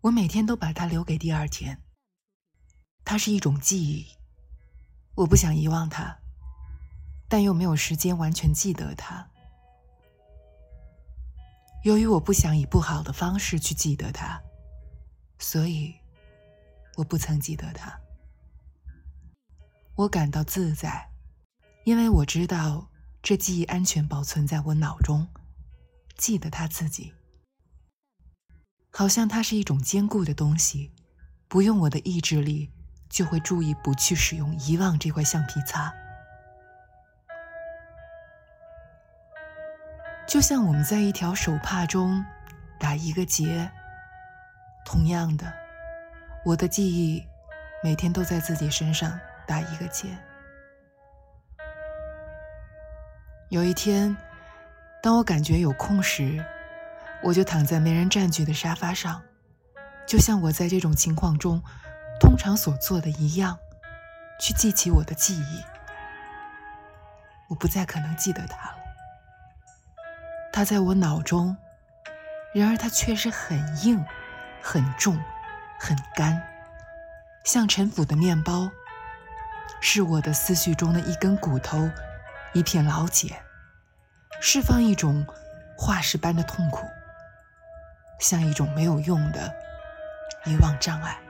我每天都把它留给第二天。它是一种记忆，我不想遗忘它，但又没有时间完全记得它。由于我不想以不好的方式去记得它，所以我不曾记得它。我感到自在，因为我知道这记忆安全保存在我脑中，记得它自己。好像它是一种坚固的东西，不用我的意志力，就会注意不去使用遗忘这块橡皮擦。就像我们在一条手帕中打一个结，同样的，我的记忆每天都在自己身上打一个结。有一天，当我感觉有空时，我就躺在没人占据的沙发上，就像我在这种情况中通常所做的一样，去记起我的记忆。我不再可能记得它了，它在我脑中，然而它却是很硬、很重、很干，像陈腐的面包，是我的思绪中的一根骨头，一片老茧，释放一种化石般的痛苦。像一种没有用的遗忘障碍。